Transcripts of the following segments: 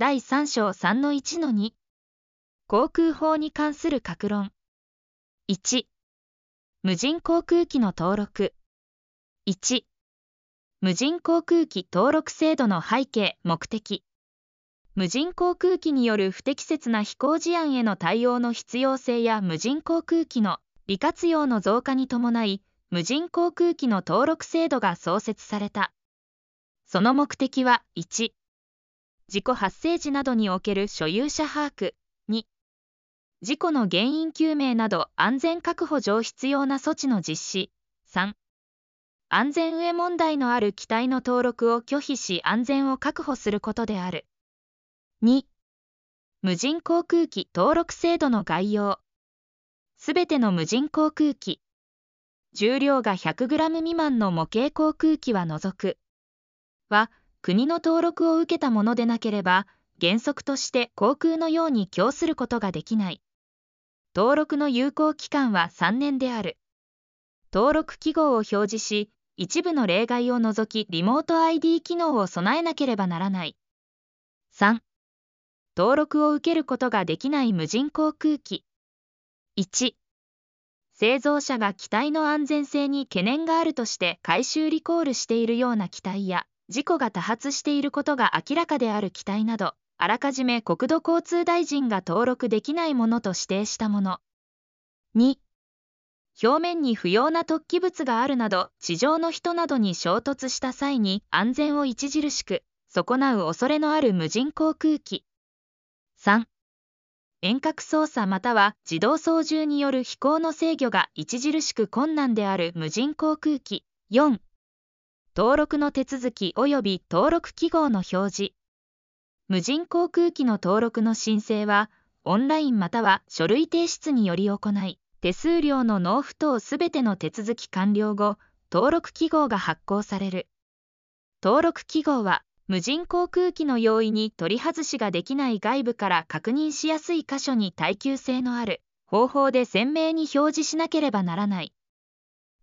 第3章3の1の2航空法に関する格論。1無人航空機の登録。1無人航空機登録制度の背景目的。無人航空機による不適切な飛行事案への対応の必要性や無人航空機の利活用の増加に伴い無人航空機の登録制度が創設された。その目的は1事故発生時などにおける所有者把握2事故の原因究明など安全確保上必要な措置の実施。3安全上問題のある機体の登録を拒否し安全を確保することである。2無人航空機登録制度の概要。すべての無人航空機重量が 100g 未満の模型航空機は除く。は国の登録を受けたものでなければ原則として航空のように供することができない。登録の有効期間は3年である。登録記号を表示し一部の例外を除きリモート ID 機能を備えなければならない。3登録を受けることができない無人航空機。1製造者が機体の安全性に懸念があるとして回収リコールしているような機体や事故が多発していることが明らかである機体など、あらかじめ国土交通大臣が登録できないものと指定したもの。2、表面に不要な突起物があるなど、地上の人などに衝突した際に安全を著しく損なう恐れのある無人航空機。3、遠隔操作または自動操縦による飛行の制御が著しく困難である無人航空機。4登録の手続き及び登録記号の表示。無人航空機の登録の申請はオンラインまたは書類提出により行い手数料の納付等すべての手続き完了後登録記号が発行される。登録記号は無人航空機の用意に取り外しができない外部から確認しやすい箇所に耐久性のある方法で鮮明に表示しなければならない。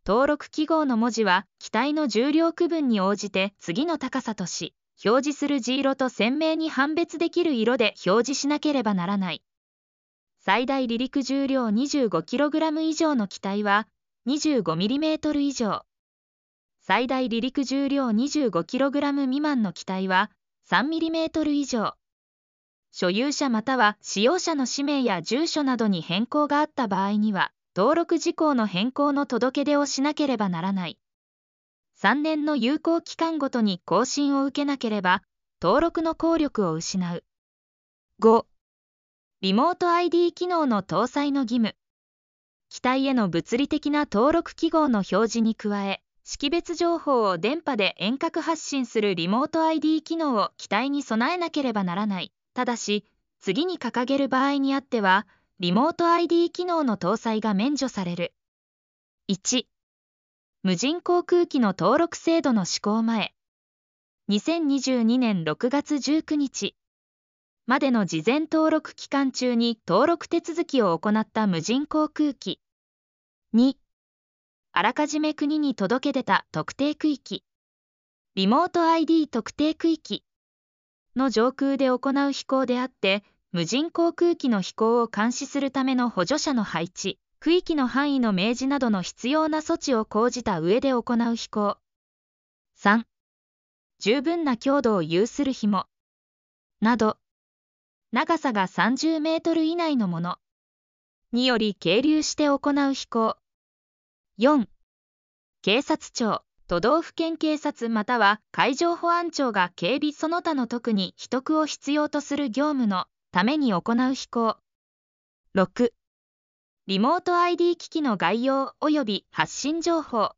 登録記号の文字は機体の重量区分に応じて次の高さとし、表示する字色と鮮明に判別できる色で表示しなければならない。最大離陸重量 25kg 以上の機体は 25mm 以上。最大離陸重量 25kg 未満の機体は 3mm 以上。所有者または使用者の氏名や住所などに変更があった場合には、登録事項の変更の届け出をしなければならない。3年の有効期間ごとに更新を受けなければ、登録の効力を失う。5. リモート ID 機能の搭載の義務。機体への物理的な登録記号の表示に加え、識別情報を電波で遠隔発信するリモート ID 機能を機体に備えなければならない。ただし、次に掲げる場合にあっては、リモート ID 機能の搭載が免除される。1、無人航空機の登録制度の施行前。2022年6月19日までの事前登録期間中に登録手続きを行った無人航空機。2、あらかじめ国に届け出た特定区域。リモート ID 特定区域の上空で行う飛行であって、無人航空機の飛行を監視するための補助者の配置、区域の範囲の明示などの必要な措置を講じた上で行う飛行。3. 十分な強度を有する紐。など、長さが30メートル以内のものにより係留して行う飛行。4. 警察庁、都道府県警察または海上保安庁が警備その他の特に秘匿を必要とする業務のために行う飛行。6. リモート ID 機器の概要及び発信情報。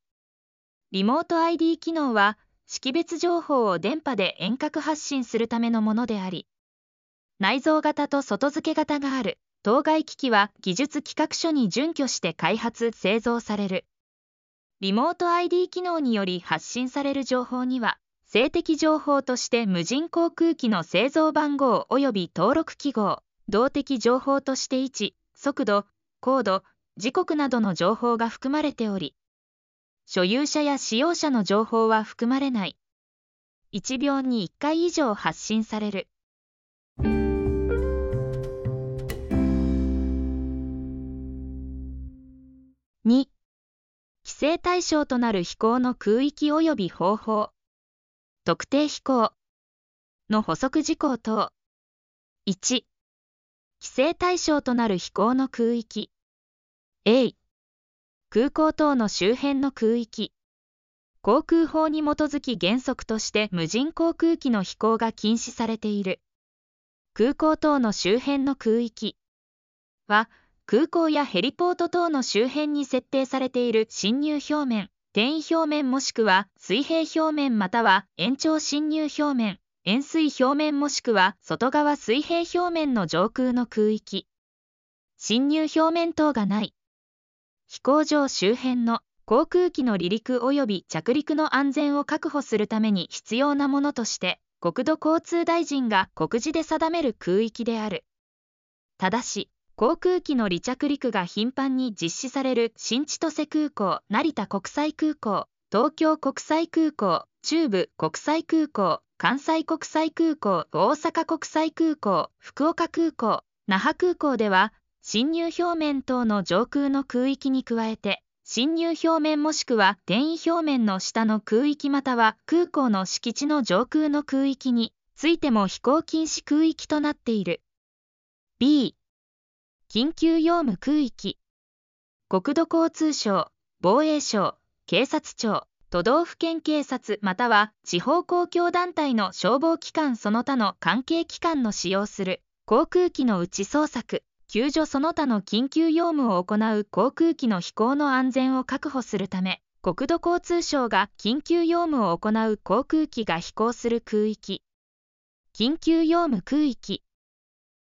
リモート ID 機能は、識別情報を電波で遠隔発信するためのものであり、内蔵型と外付け型がある当該機器は技術企画書に準拠して開発・製造される。リモート ID 機能により発信される情報には、性的情報として無人航空機の製造番号及び登録記号、動的情報として位置、速度、高度、時刻などの情報が含まれており、所有者や使用者の情報は含まれない。1秒に1回以上発信される。2規制対象となる飛行の空域及び方法特定飛行の補足事項等。1規制対象となる飛行の空域。A 空港等の周辺の空域。航空法に基づき原則として無人航空機の飛行が禁止されている。空港等の周辺の空域は空港やヘリポート等の周辺に設定されている侵入表面、転移表面もしくは水平表面または延長侵入表面、円錐表面もしくは外側水平表面の上空の空域。侵入表面等がない。飛行場周辺の航空機の離陸及び着陸の安全を確保するために必要なものとして、国土交通大臣が告示で定める空域である。ただし、航空機の離着陸が頻繁に実施される新千歳空港、成田国際空港、東京国際空港、中部国際空港、関西国際空港、大阪国際空港、福岡空港、那覇空港では、侵入表面等の上空の空域に加えて、侵入表面もしくは転移表面の下の空域または空港の敷地の上空の空域についても飛行禁止空域となっている。B 緊急用務空域。国土交通省防衛省警察庁都道府県警察または地方公共団体の消防機関その他の関係機関の使用する。航空機の内捜索。救助その他の緊急用務を行う航空機の飛行の安全を確保するため。国土交通省が緊急用務を行う航空機が飛行する空域。緊急用務空域。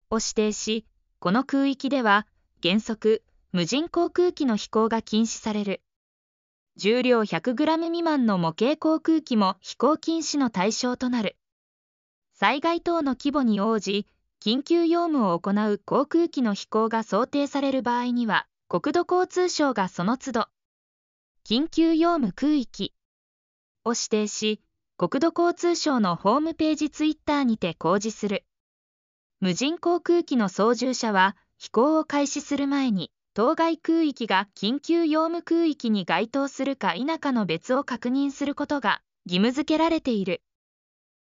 を指定しこの空域では原則無人航空機の飛行が禁止される。重量 100g 未満の模型航空機も飛行禁止の対象となる。災害等の規模に応じ緊急用務を行う航空機の飛行が想定される場合には国土交通省がその都度緊急用務空域を指定し国土交通省のホームページツイッターにて公示する。無人航空機の操縦者は飛行を開始する前に当該空域が緊急用務空域に該当するか否かの別を確認することが義務付けられている。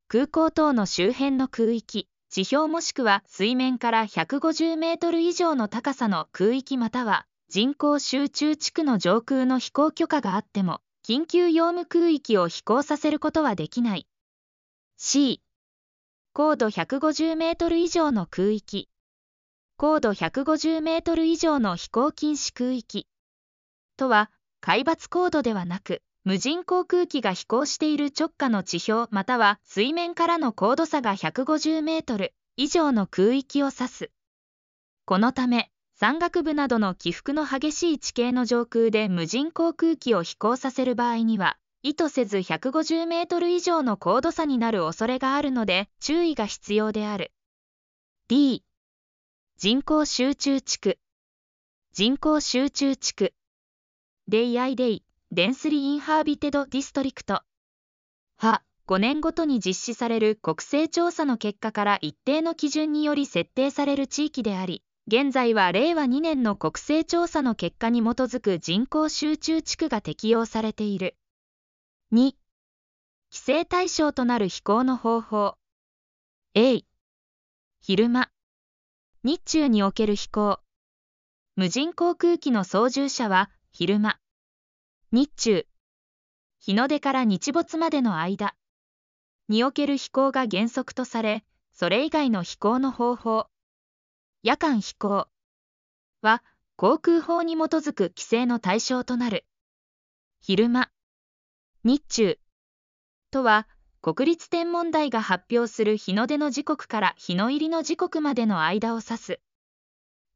空港等の周辺の空域地表もしくは水面から150メートル以上の高さの空域または人口集中地区の上空の飛行許可があっても緊急用務空域を飛行させることはできない。C 高度150メートル以上の空域、高度150メートル以上の飛行禁止空域とは、海抜高度ではなく、無人航空機が飛行している直下の地表または水面からの高度差が150メートル以上の空域を指す。このため、山岳部などの起伏の激しい地形の上空で無人航空機を飛行させる場合には、意図せず150メートル以上の高度差になる恐れがあるので注意が必要である。D 人口集中地区。人口集中地区。DID デンスリーインハービテドディストリクト。は5年ごとに実施される。国勢調査の結果から一定の基準により設定される地域であり現在は令和2年の国勢調査の結果に基づく人口集中地区が適用されている。2規制対象となる飛行の方法。A 昼間。日中における飛行。無人航空機の操縦者は昼間。日中。日の出から日没までの間。における飛行が原則とされそれ以外の飛行の方法。夜間飛行。は航空法に基づく規制の対象となる。昼間。日中。とは国立天文台が発表する日の出の時刻から日の入りの時刻までの間を指す。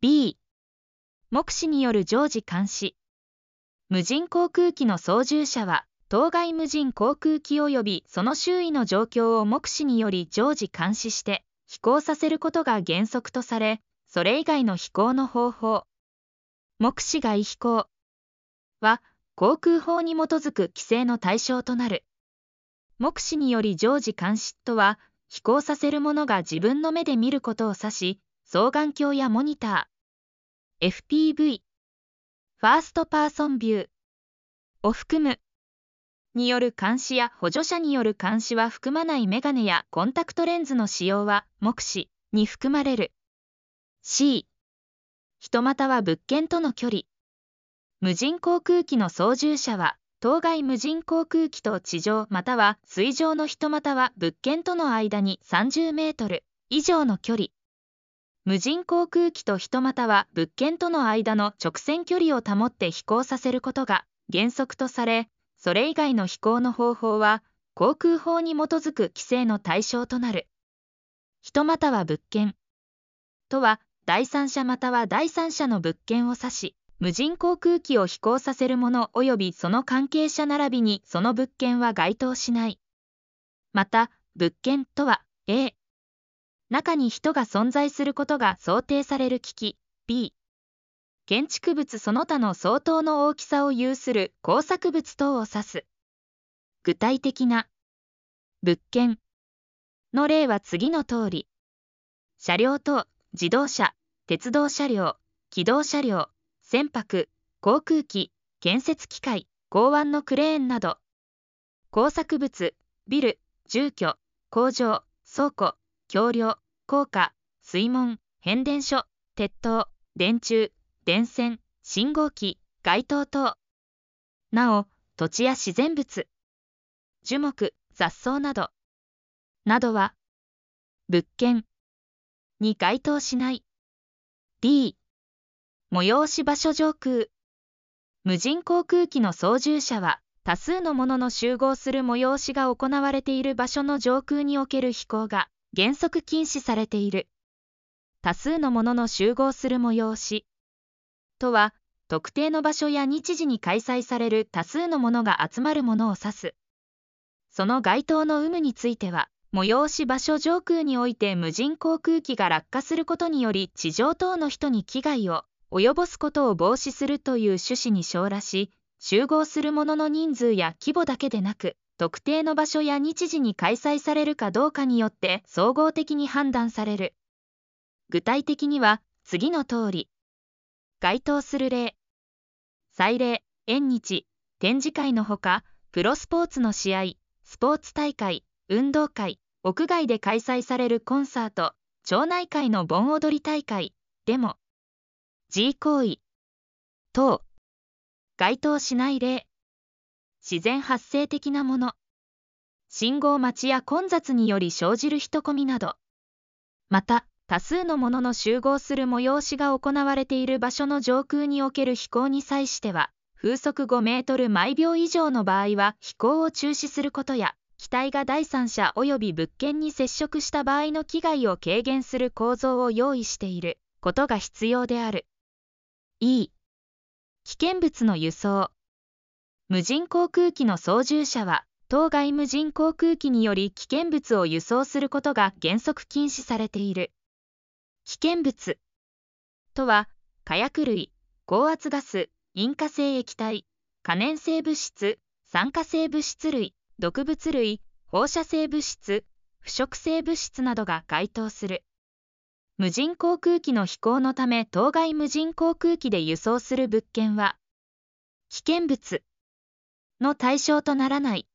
B 目視による常時監視。無人航空機の操縦者は当該無人航空機及びその周囲の状況を目視により常時監視して飛行させることが原則とされそれ以外の飛行の方法。目視外飛行。は航空法に基づく規制の対象となる。目視により常時監視とは、飛行させるものが自分の目で見ることを指し、双眼鏡やモニター、FPV、ファーストパーソンビューを含むによる監視や補助者による監視は含まないメガネやコンタクトレンズの使用は目視に含まれる。C、人股は物件との距離。無人航空機の操縦者は、当該無人航空機と地上または水上の人股は物件との間に30メートル以上の距離。無人航空機と人股は物件との間の直線距離を保って飛行させることが原則とされ、それ以外の飛行の方法は航空法に基づく規制の対象となる。人股は物件とは第三者または第三者の物件を指し、無人航空機を飛行させるもの及びその関係者並びにその物件は該当しない。また、物件とは A、中に人が存在することが想定される機器 B、建築物その他の相当の大きさを有する工作物等を指す。具体的な物件の例は次の通り。車両等自動車、鉄道車両、機動車両、船舶、航空機、建設機械、港湾のクレーンなど、工作物、ビル、住居、工場、倉庫、橋梁、高架、水門、変電所、鉄塔、電柱、電線、信号機、街灯等。なお、土地や自然物、樹木、雑草など、などは、物件、に該当しない。D、催し場所上空。無人航空機の操縦者は、多数のものの集合する催しが行われている場所の上空における飛行が原則禁止されている。多数のものの集合する催しとは、特定の場所や日時に開催される多数のものが集まるものを指す。その該当の有無については、催し場所上空において無人航空機が落下することにより地上等の人に危害を及ぼすことを防止するという趣旨に昇らし、集合する者の人数や規模だけでなく、特定の場所や日時に開催されるかどうかによって総合的に判断される。具体的には次の通り。該当する例。祭礼、縁日、展示会のほか、プロスポーツの試合、スポーツ大会、運動会、屋外で開催されるコンサート、町内会の盆踊り大会、デモ、G 行為、等、該当しない例、自然発生的なもの、信号待ちや混雑により生じる人混みなど、また、多数のものの集合する催しが行われている場所の上空における飛行に際しては、風速5メートル毎秒以上の場合は飛行を中止することや、機体が第三者及び物件に接触した場合の危害を軽減する構造を用意していることが必要である。E、危険物の輸送。無人航空機の操縦者は、当該無人航空機により危険物を輸送することが原則禁止されている。危険物とは、火薬類、高圧ガス、引火性液体、可燃性物質、酸化性物質類、毒物類、放射性物質、腐食性物質などが該当する。無人航空機の飛行のため当該無人航空機で輸送する物件は、危険物の対象とならない。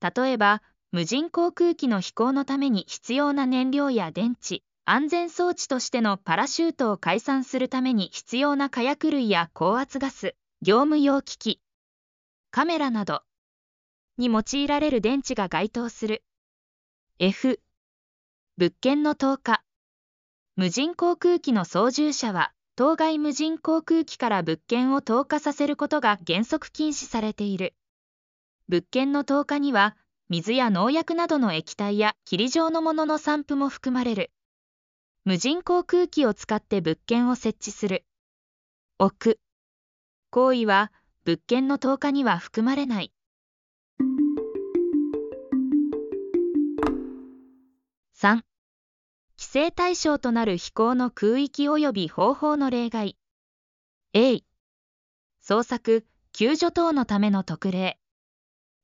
例えば、無人航空機の飛行のために必要な燃料や電池、安全装置としてのパラシュートを解散するために必要な火薬類や高圧ガス、業務用機器、カメラなど、に用いられる電池が該当する。F、物件の投下。無人航空機の操縦者は、当該無人航空機から物件を投下させることが原則禁止されている。物件の投下には、水や農薬などの液体や霧状のものの散布も含まれる。無人航空機を使って物件を設置する。置く。行為は物件の投下には含まれない。3制対象となる飛行の空域及び方法の例外。A 捜索救助等のための特例。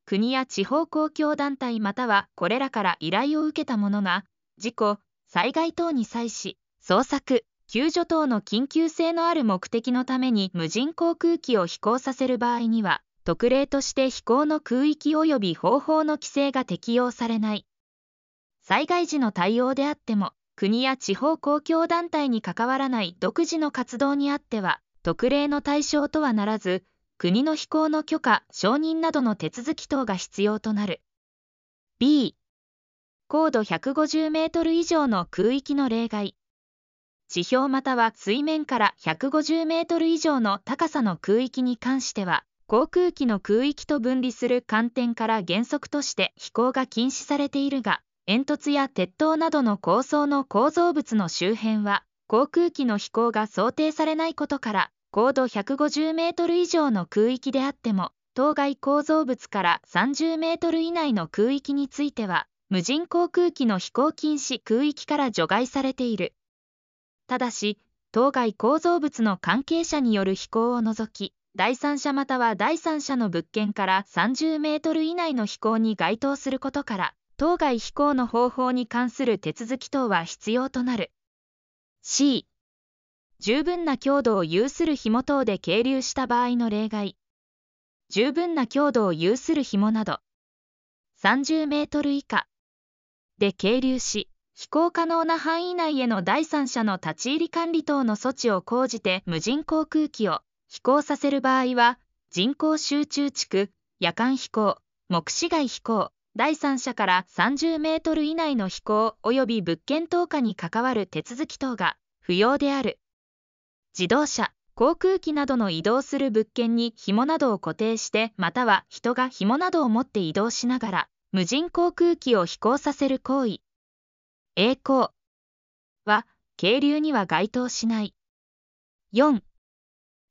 国や地方公共団体またはこれらから依頼を受けた者が、事故、災害等に際し、捜索、救助等の緊急性のある目的のために無人航空機を飛行させる場合には、特例として飛行の空域及び方法の規制が適用されない。災害時の対応であっても、国や地方公共団体に関わらない独自の活動にあっては、特例の対象とはならず、国の飛行の許可、承認などの手続き等が必要となる。B、高度150メートル以上の空域の例外。地表または水面から150メートル以上の高さの空域に関しては、航空機の空域と分離する観点から原則として飛行が禁止されているが、煙突や鉄塔などの高層の構造物の周辺は、航空機の飛行が想定されないことから、高度150メートル以上の空域であっても、当該構造物から30メートル以内の空域については、無人航空機の飛行禁止空域から除外されている。ただし、当該構造物の関係者による飛行を除き、第三者または第三者の物件から30メートル以内の飛行に該当することから、当該飛行の方法に関する手続き等は必要となる。C、十分な強度を有する紐等で係留した場合の例外。十分な強度を有する紐など、30メートル以下で係留し、飛行可能な範囲内への第三者の立ち入り管理等の措置を講じて無人航空機を飛行させる場合は、人口集中地区、夜間飛行、目視外飛行、第三者から30メートル以内の飛行及び物件投下に関わる手続き等が不要である。自動車、航空機などの移動する物件に紐などを固定してまたは人が紐などを持って移動しながら無人航空機を飛行させる行為。栄光は係留には該当しない。4.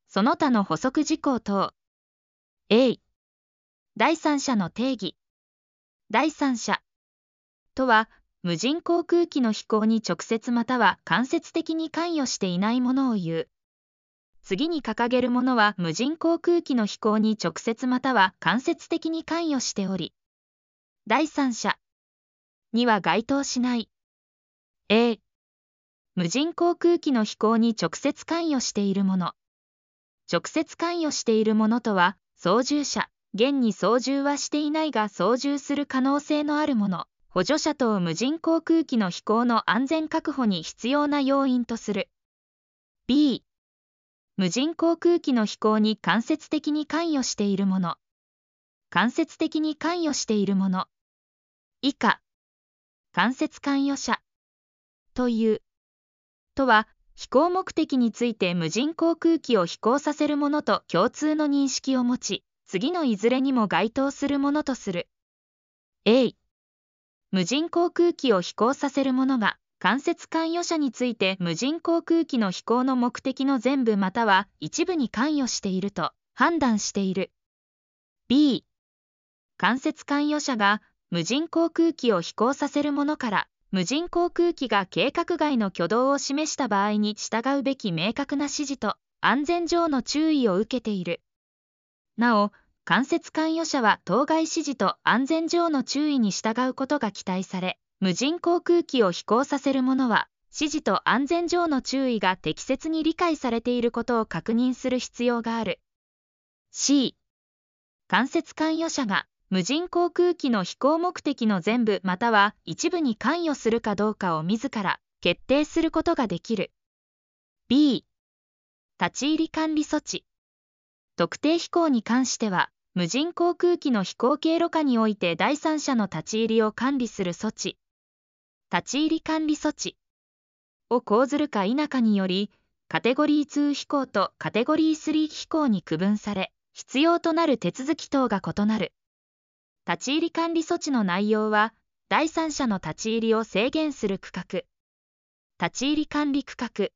その他の補足事項等。A 第三者の定義。第三者とは無人航空機の飛行に直接または間接的に関与していないものを言う。次に掲げるものは無人航空機の飛行に直接または間接的に関与しており、第三者には該当しない。A、無人航空機の飛行に直接関与しているもの。直接関与しているものとは、操縦者、現に操縦はしていないが操縦する可能性のあるもの。補助者等無人航空機の飛行の安全確保に必要な要因とする。B、無人航空機の飛行に間接的に関与しているもの。間接的に関与しているもの。以下、間接関与者という。とは、飛行目的について無人航空機を飛行させるものと共通の認識を持ち、次のいずれにも該当するものとする。A 無人航空機を飛行させる者が間接関与者について無人航空機の飛行の目的の全部または一部に関与していると判断している。B 間接関与者が無人航空機を飛行させる者から無人航空機が計画外の挙動を示した場合に従うべき明確な指示と安全上の注意を受けている。なお、間接関与者は当該指示と安全上の注意に従うことが期待され、無人航空機を飛行させる者は、指示と安全上の注意が適切に理解されていることを確認する必要がある。C、間接関与者が無人航空機の飛行目的の全部または一部に関与するかどうかを自ら決定することができる。B、立ち入り管理措置。特定飛行に関しては、無人航空機の飛行経路下において第三者の立ち入りを管理する措置、立ち入り管理措置を講ずるか否かにより、カテゴリー2飛行とカテゴリー3飛行に区分され、必要となる手続き等が異なる。立ち入り管理措置の内容は、第三者の立ち入りを制限する区画、立ち入り管理区画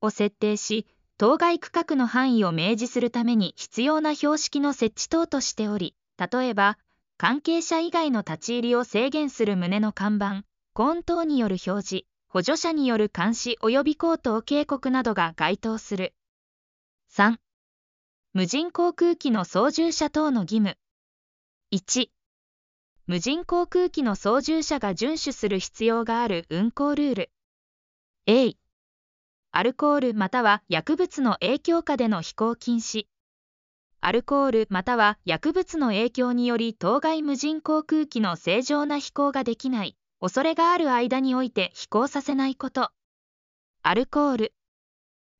を設定し、当該区画の範囲を明示するために必要な標識の設置等としており、例えば、関係者以外の立ち入りを制限する旨の看板、コーン等による表示、補助者による監視及び口頭警告などが該当する。3. 無人航空機の操縦者等の義務。1、無人航空機の操縦者が遵守する必要がある運航ルール。A、アルコールまたは薬物の影響下での飛行禁止。アルコールまたは薬物の影響により当該無人航空機の正常な飛行ができない恐れがある間において飛行させないこと。アルコール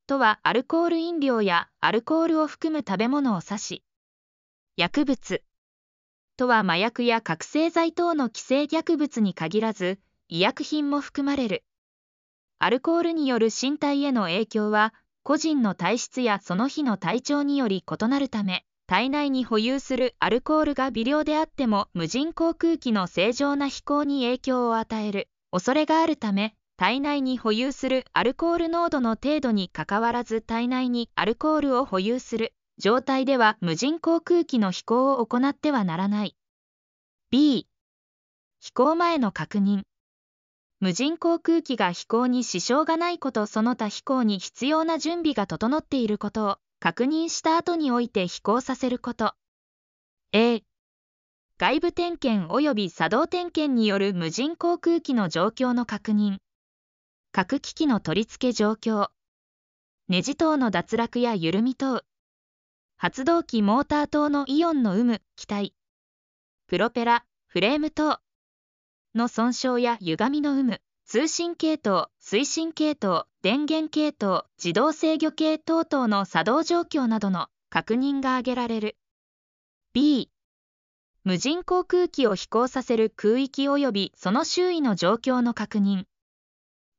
とはアルコール飲料やアルコールを含む食べ物を指し、薬物とは麻薬や覚醒剤等の規制薬物に限らず、医薬品も含まれる。アルコールによる身体への影響は、個人の体質やその日の体調により異なるため、体内に保有するアルコールが微量であっても無人航空機の正常な飛行に影響を与える恐れがあるため、体内に保有するアルコール濃度の程度にかかわらず体内にアルコールを保有する状態では無人航空機の飛行を行ってはならない。B、飛行前の確認。無人航空機が飛行に支障がないことその他飛行に必要な準備が整っていることを確認した後において飛行させること。A、外部点検及び作動点検による無人航空機の状況の確認。各機器の取り付け状況。ネジ等の脱落や緩み等。発動機モーター等のイオンの有無、気体、プロペラ、フレーム等の損傷や歪みの有無、通信系統、推進系統、電源系統、自動制御系等々の作動状況などの確認が挙げられる。B、無人航空機を飛行させる空域及びその周囲の状況の確認。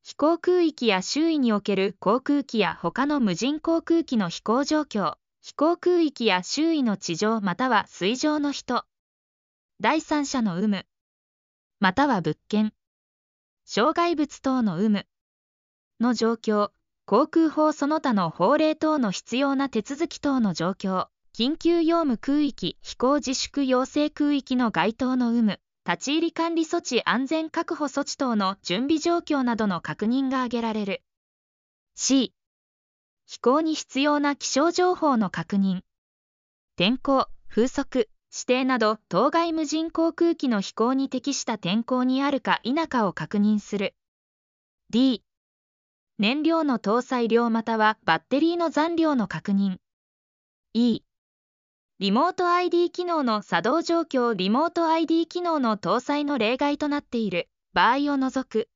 飛行空域や周囲における航空機や他の無人航空機の飛行状況、飛行空域や周囲の地上または水上の人、第三者の有無、または物件、障害物等の有無。の状況、航空法その他の法令等の必要な手続き等の状況、緊急用務空域、飛行自粛要請空域の該当の有無、立ち入り管理措置安全確保措置等の準備状況などの確認が挙げられる。C、飛行に必要な気象情報の確認。天候、風速、指定など当該無人航空機の飛行に適した天候にあるか否かを確認する。D、燃料の搭載量またはバッテリーの残量の確認。E、リモート ID 機能の作動状況リモート ID 機能の搭載の例外となっている場合を除く。